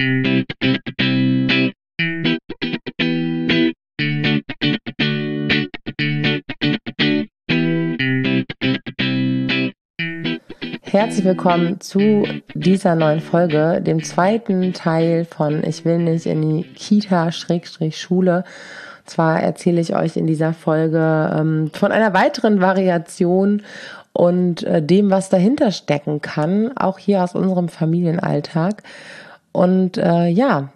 Herzlich willkommen zu dieser neuen Folge, dem zweiten Teil von Ich will nicht in die Kita-Schule. Zwar erzähle ich euch in dieser Folge ähm, von einer weiteren Variation und äh, dem, was dahinter stecken kann, auch hier aus unserem Familienalltag. Und äh, ja,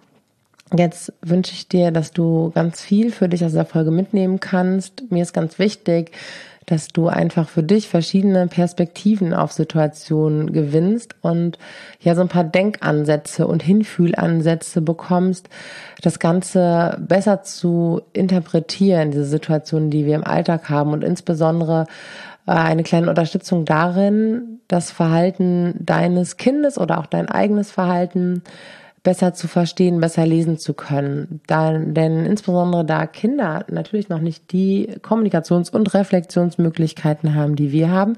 jetzt wünsche ich dir, dass du ganz viel für dich aus der Folge mitnehmen kannst. Mir ist ganz wichtig, dass du einfach für dich verschiedene Perspektiven auf Situationen gewinnst und ja so ein paar Denkansätze und Hinfühlansätze bekommst, das Ganze besser zu interpretieren, diese Situationen, die wir im Alltag haben und insbesondere eine kleine Unterstützung darin, das Verhalten deines Kindes oder auch dein eigenes Verhalten besser zu verstehen, besser lesen zu können. Da, denn insbesondere da Kinder natürlich noch nicht die Kommunikations- und Reflexionsmöglichkeiten haben, die wir haben,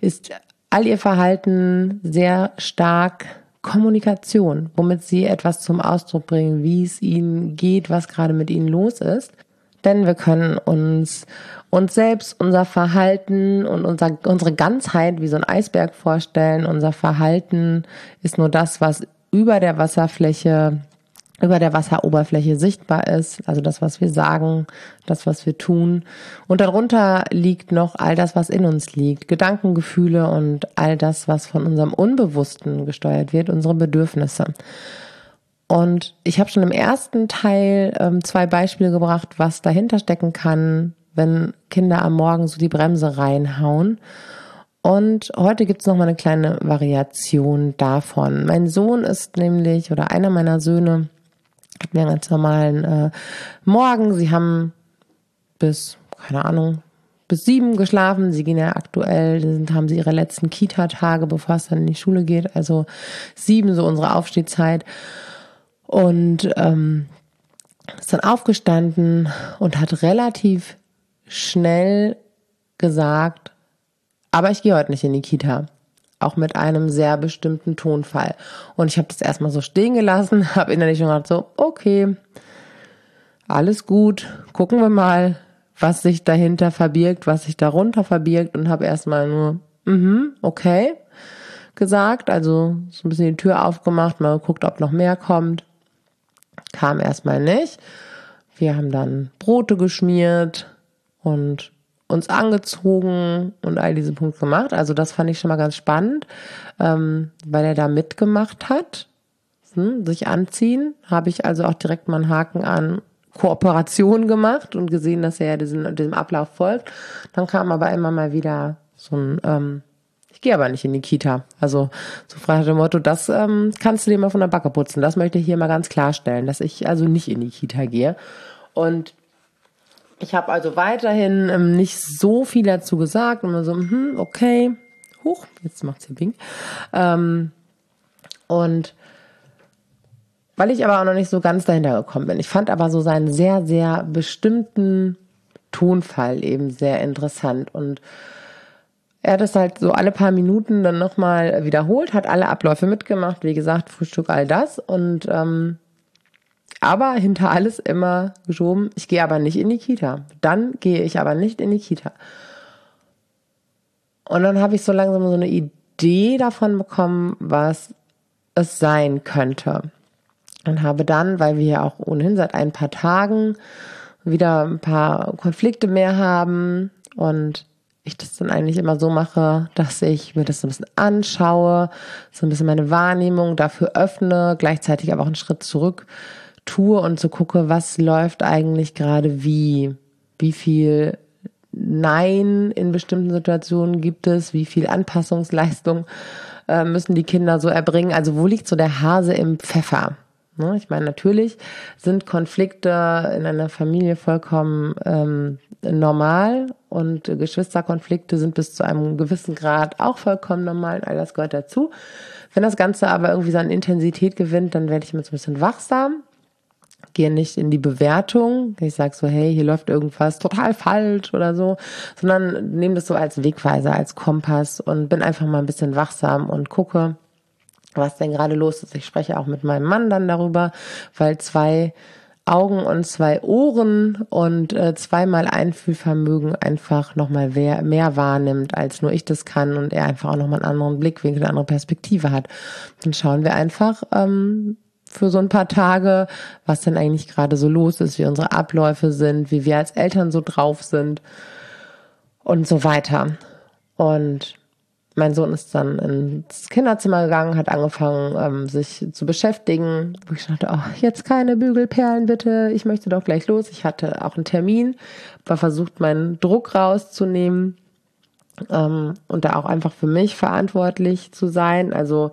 ist all ihr Verhalten sehr stark Kommunikation, womit sie etwas zum Ausdruck bringen, wie es ihnen geht, was gerade mit ihnen los ist. Denn wir können uns uns selbst, unser Verhalten und unser, unsere Ganzheit wie so ein Eisberg vorstellen. Unser Verhalten ist nur das, was über der Wasserfläche, über der Wasseroberfläche sichtbar ist, also das, was wir sagen, das, was wir tun. Und darunter liegt noch all das, was in uns liegt, Gedanken, Gefühle und all das, was von unserem Unbewussten gesteuert wird, unsere Bedürfnisse. Und ich habe schon im ersten Teil ähm, zwei Beispiele gebracht, was dahinter stecken kann, wenn Kinder am Morgen so die Bremse reinhauen. Und heute gibt es noch mal eine kleine Variation davon. Mein Sohn ist nämlich, oder einer meiner Söhne, hat mir einen ganz normalen äh, Morgen. Sie haben bis, keine Ahnung, bis sieben geschlafen. Sie gehen ja aktuell, sind, haben sie ihre letzten Kita-Tage, bevor es dann in die Schule geht. Also sieben, so unsere Aufstehzeit. Und ähm, ist dann aufgestanden und hat relativ schnell gesagt, aber ich gehe heute nicht in die Kita. Auch mit einem sehr bestimmten Tonfall. Und ich habe das erstmal so stehen gelassen, habe innerlich schon gedacht, so, okay, alles gut, gucken wir mal, was sich dahinter verbirgt, was sich darunter verbirgt und habe erstmal nur, mhm, okay, gesagt. Also so ein bisschen die Tür aufgemacht, mal geguckt, ob noch mehr kommt. Kam erstmal nicht. Wir haben dann Brote geschmiert und uns angezogen und all diese Punkte gemacht. Also das fand ich schon mal ganz spannend, ähm, weil er da mitgemacht hat. Hm, sich anziehen, habe ich also auch direkt mal einen Haken an Kooperation gemacht und gesehen, dass er diesem, diesem Ablauf folgt. Dann kam aber immer mal wieder so ein, ähm, ich gehe aber nicht in die Kita. Also so frei dem Motto, das ähm, kannst du dir mal von der Backe putzen. Das möchte ich hier mal ganz klarstellen, dass ich also nicht in die Kita gehe. Und ich habe also weiterhin ähm, nicht so viel dazu gesagt. Immer so, hm, okay, hoch, jetzt macht's hier Bing. Ähm, und weil ich aber auch noch nicht so ganz dahinter gekommen bin. Ich fand aber so seinen sehr, sehr bestimmten Tonfall eben sehr interessant. Und er hat es halt so alle paar Minuten dann nochmal wiederholt, hat alle Abläufe mitgemacht, wie gesagt, Frühstück, all das. Und ähm, aber hinter alles immer geschoben, ich gehe aber nicht in die Kita. Dann gehe ich aber nicht in die Kita. Und dann habe ich so langsam so eine Idee davon bekommen, was es sein könnte. Und habe dann, weil wir ja auch ohnehin seit ein paar Tagen wieder ein paar Konflikte mehr haben und ich das dann eigentlich immer so mache, dass ich mir das so ein bisschen anschaue, so ein bisschen meine Wahrnehmung dafür öffne, gleichzeitig aber auch einen Schritt zurück tue und so gucke, was läuft eigentlich gerade wie, wie viel Nein in bestimmten Situationen gibt es, wie viel Anpassungsleistung äh, müssen die Kinder so erbringen. Also wo liegt so der Hase im Pfeffer? Ne? Ich meine, natürlich sind Konflikte in einer Familie vollkommen ähm, normal und Geschwisterkonflikte sind bis zu einem gewissen Grad auch vollkommen normal. All das gehört dazu. Wenn das Ganze aber irgendwie an Intensität gewinnt, dann werde ich immer so ein bisschen wachsam gehe nicht in die Bewertung. Ich sage so, hey, hier läuft irgendwas total falsch oder so, sondern nehme das so als Wegweiser, als Kompass und bin einfach mal ein bisschen wachsam und gucke, was denn gerade los ist. Ich spreche auch mit meinem Mann dann darüber, weil zwei Augen und zwei Ohren und äh, zweimal Einfühlvermögen einfach nochmal mehr, mehr wahrnimmt, als nur ich das kann und er einfach auch nochmal einen anderen Blickwinkel, eine andere Perspektive hat. Dann schauen wir einfach ähm, für so ein paar Tage, was denn eigentlich gerade so los ist, wie unsere Abläufe sind, wie wir als Eltern so drauf sind und so weiter. Und mein Sohn ist dann ins Kinderzimmer gegangen, hat angefangen, ähm, sich zu beschäftigen. Wo ich dachte, oh, jetzt keine Bügelperlen bitte, ich möchte doch gleich los. Ich hatte auch einen Termin, war versucht, meinen Druck rauszunehmen ähm, und da auch einfach für mich verantwortlich zu sein. Also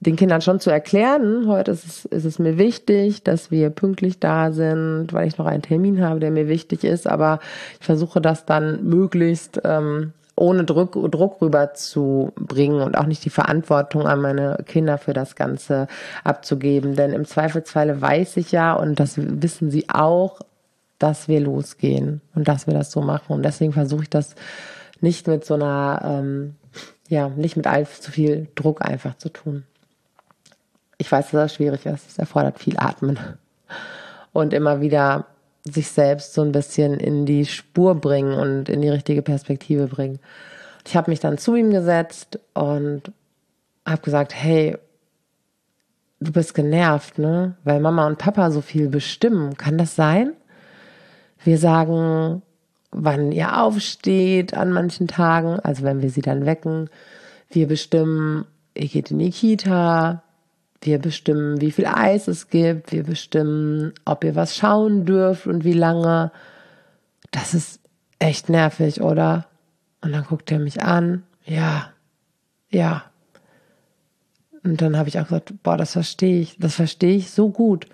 den Kindern schon zu erklären, heute ist es, ist es mir wichtig, dass wir pünktlich da sind, weil ich noch einen Termin habe, der mir wichtig ist, aber ich versuche das dann möglichst ähm, ohne Druck, Druck rüberzubringen und auch nicht die Verantwortung an meine Kinder für das Ganze abzugeben. Denn im Zweifelsfalle weiß ich ja, und das wissen sie auch, dass wir losgehen und dass wir das so machen. Und deswegen versuche ich das nicht mit so einer, ähm, ja, nicht mit allzu viel Druck einfach zu tun. Ich weiß, dass das schwierig ist. Es erfordert viel Atmen und immer wieder sich selbst so ein bisschen in die Spur bringen und in die richtige Perspektive bringen. Ich habe mich dann zu ihm gesetzt und habe gesagt, hey, du bist genervt, ne? Weil Mama und Papa so viel bestimmen. Kann das sein? Wir sagen, wann ihr aufsteht an manchen Tagen, also wenn wir sie dann wecken. Wir bestimmen, ihr geht in die Kita, wir bestimmen, wie viel Eis es gibt. Wir bestimmen, ob ihr was schauen dürft und wie lange. Das ist echt nervig, oder? Und dann guckt er mich an. Ja, ja. Und dann habe ich auch gesagt, boah, das verstehe ich. Das verstehe ich so gut.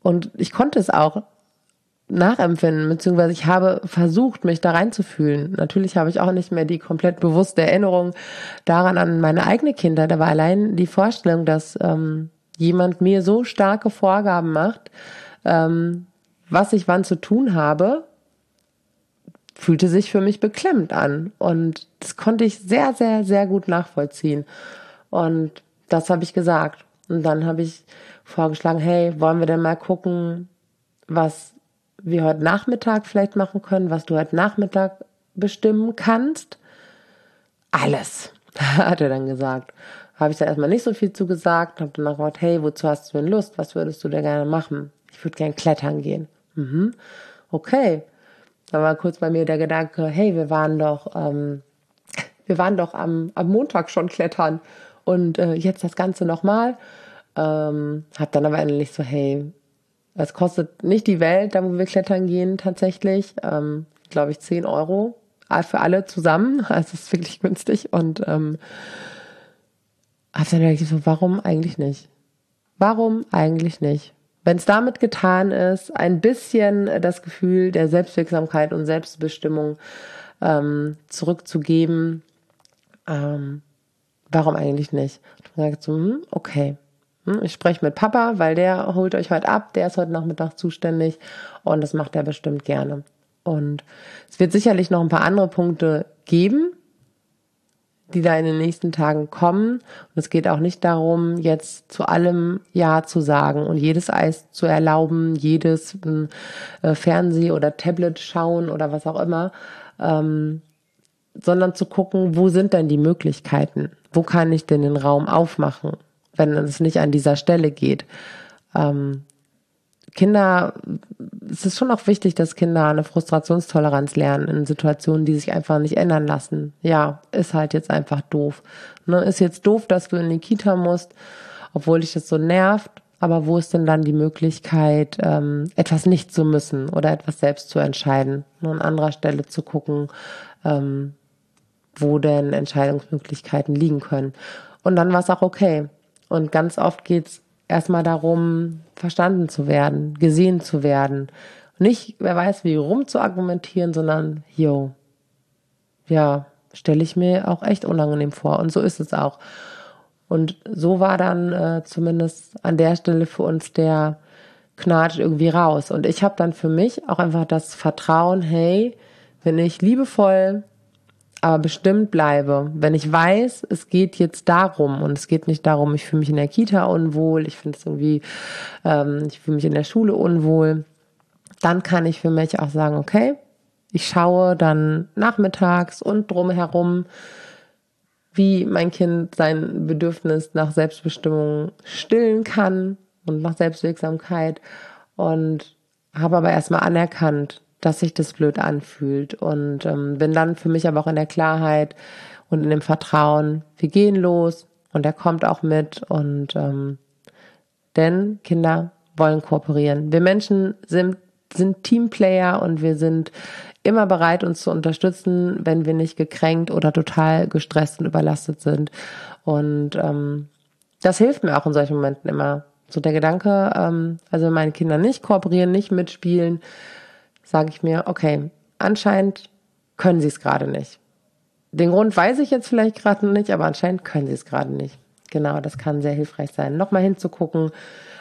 Und ich konnte es auch nachempfinden, beziehungsweise ich habe versucht, mich da reinzufühlen. Natürlich habe ich auch nicht mehr die komplett bewusste Erinnerung daran an meine eigene Kindheit, aber allein die Vorstellung, dass ähm, jemand mir so starke Vorgaben macht, ähm, was ich wann zu tun habe, fühlte sich für mich beklemmt an. Und das konnte ich sehr, sehr, sehr gut nachvollziehen. Und das habe ich gesagt. Und dann habe ich vorgeschlagen, hey, wollen wir denn mal gucken, was wir heute Nachmittag vielleicht machen können, was du heute Nachmittag bestimmen kannst? Alles, hat er dann gesagt. Habe ich da erstmal nicht so viel zu gesagt, habe dann gesagt, hey, wozu hast du denn Lust? Was würdest du denn gerne machen? Ich würde gerne klettern gehen. Mhm. Okay. Da war kurz bei mir der Gedanke, hey, wir waren doch, ähm, wir waren doch am, am Montag schon klettern und äh, jetzt das Ganze nochmal. Ähm, hab dann aber endlich so, hey, es kostet nicht die Welt, da wo wir klettern gehen tatsächlich. Ähm, Glaube ich 10 Euro für alle zusammen. Also es ist wirklich günstig. Und ähm, habe dann wirklich so, warum eigentlich nicht? Warum eigentlich nicht? Wenn es damit getan ist, ein bisschen das Gefühl der Selbstwirksamkeit und Selbstbestimmung ähm, zurückzugeben, ähm, warum eigentlich nicht? Und dann gesagt so, hm, okay, ich spreche mit Papa, weil der holt euch heute ab, der ist heute Nachmittag zuständig und das macht er bestimmt gerne. Und es wird sicherlich noch ein paar andere Punkte geben, die da in den nächsten Tagen kommen. Und es geht auch nicht darum, jetzt zu allem Ja zu sagen und jedes Eis zu erlauben, jedes äh, Fernseh- oder Tablet schauen oder was auch immer, ähm, sondern zu gucken, wo sind denn die Möglichkeiten? Wo kann ich denn den Raum aufmachen? Wenn es nicht an dieser Stelle geht. Ähm, Kinder, es ist schon auch wichtig, dass Kinder eine Frustrationstoleranz lernen in Situationen, die sich einfach nicht ändern lassen. Ja, ist halt jetzt einfach doof. Ne, ist jetzt doof, dass du in die Kita musst, obwohl dich das so nervt. Aber wo ist denn dann die Möglichkeit, ähm, etwas nicht zu müssen oder etwas selbst zu entscheiden? Nur an anderer Stelle zu gucken, ähm, wo denn Entscheidungsmöglichkeiten liegen können. Und dann war es auch okay. Und ganz oft geht's erstmal darum, verstanden zu werden, gesehen zu werden. Nicht, wer weiß wie, rum zu argumentieren, sondern, yo, ja, stelle ich mir auch echt unangenehm vor. Und so ist es auch. Und so war dann äh, zumindest an der Stelle für uns der Knatsch irgendwie raus. Und ich habe dann für mich auch einfach das Vertrauen, hey, wenn ich liebevoll aber bestimmt bleibe, wenn ich weiß, es geht jetzt darum und es geht nicht darum, ich fühle mich in der Kita unwohl, ich finde es irgendwie, ähm, ich fühle mich in der Schule unwohl, dann kann ich für mich auch sagen, okay, ich schaue dann nachmittags und drumherum, wie mein Kind sein Bedürfnis nach Selbstbestimmung stillen kann und nach Selbstwirksamkeit und habe aber erstmal anerkannt, dass sich das blöd anfühlt und ähm, bin dann für mich aber auch in der Klarheit und in dem Vertrauen, wir gehen los und er kommt auch mit und ähm, denn Kinder wollen kooperieren. Wir Menschen sind, sind Teamplayer und wir sind immer bereit, uns zu unterstützen, wenn wir nicht gekränkt oder total gestresst und überlastet sind. Und ähm, das hilft mir auch in solchen Momenten immer. So der Gedanke, ähm, also wenn meine Kinder nicht kooperieren, nicht mitspielen, sage ich mir, okay, anscheinend können sie es gerade nicht. Den Grund weiß ich jetzt vielleicht gerade nicht, aber anscheinend können sie es gerade nicht. Genau, das kann sehr hilfreich sein. Nochmal hinzugucken,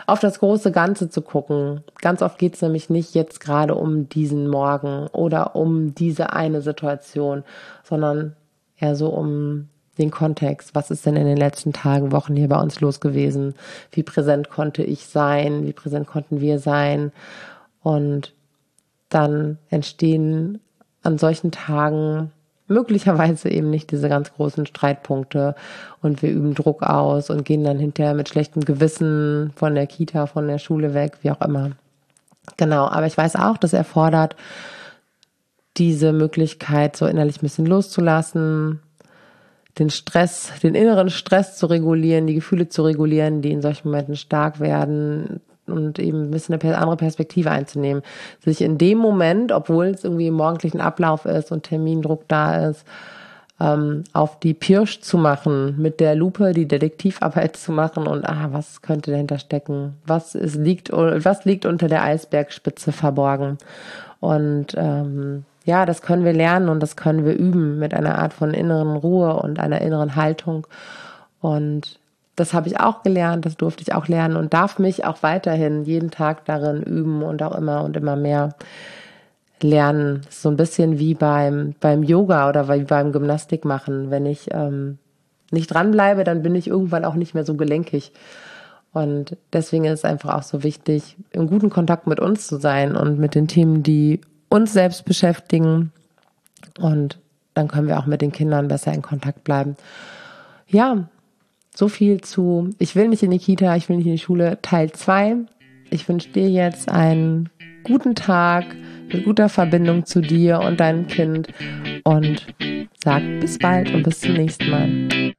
auf das große Ganze zu gucken. Ganz oft geht es nämlich nicht jetzt gerade um diesen Morgen oder um diese eine Situation, sondern eher so um den Kontext. Was ist denn in den letzten Tagen, Wochen hier bei uns los gewesen? Wie präsent konnte ich sein? Wie präsent konnten wir sein? Und dann entstehen an solchen Tagen möglicherweise eben nicht diese ganz großen Streitpunkte und wir üben Druck aus und gehen dann hinterher mit schlechtem Gewissen von der Kita, von der Schule weg, wie auch immer. Genau, aber ich weiß auch, das erfordert diese Möglichkeit, so innerlich ein bisschen loszulassen, den Stress, den inneren Stress zu regulieren, die Gefühle zu regulieren, die in solchen Momenten stark werden, und eben ein bisschen eine andere Perspektive einzunehmen. Sich in dem Moment, obwohl es irgendwie im morgendlichen Ablauf ist und Termindruck da ist, ähm, auf die Pirsch zu machen, mit der Lupe die Detektivarbeit zu machen und ah, was könnte dahinter stecken? Was ist, liegt, was liegt unter der Eisbergspitze verborgen? Und ähm, ja, das können wir lernen und das können wir üben mit einer Art von inneren Ruhe und einer inneren Haltung. Und das habe ich auch gelernt, das durfte ich auch lernen und darf mich auch weiterhin jeden Tag darin üben und auch immer und immer mehr lernen. So ein bisschen wie beim, beim Yoga oder wie beim Gymnastik machen. Wenn ich ähm, nicht dranbleibe, dann bin ich irgendwann auch nicht mehr so gelenkig. Und deswegen ist es einfach auch so wichtig, im guten Kontakt mit uns zu sein und mit den Themen, die uns selbst beschäftigen. Und dann können wir auch mit den Kindern besser in Kontakt bleiben. Ja, so viel zu Ich will nicht in die Kita, ich will nicht in die Schule, Teil 2. Ich wünsche dir jetzt einen guten Tag mit guter Verbindung zu dir und deinem Kind und sag bis bald und bis zum nächsten Mal.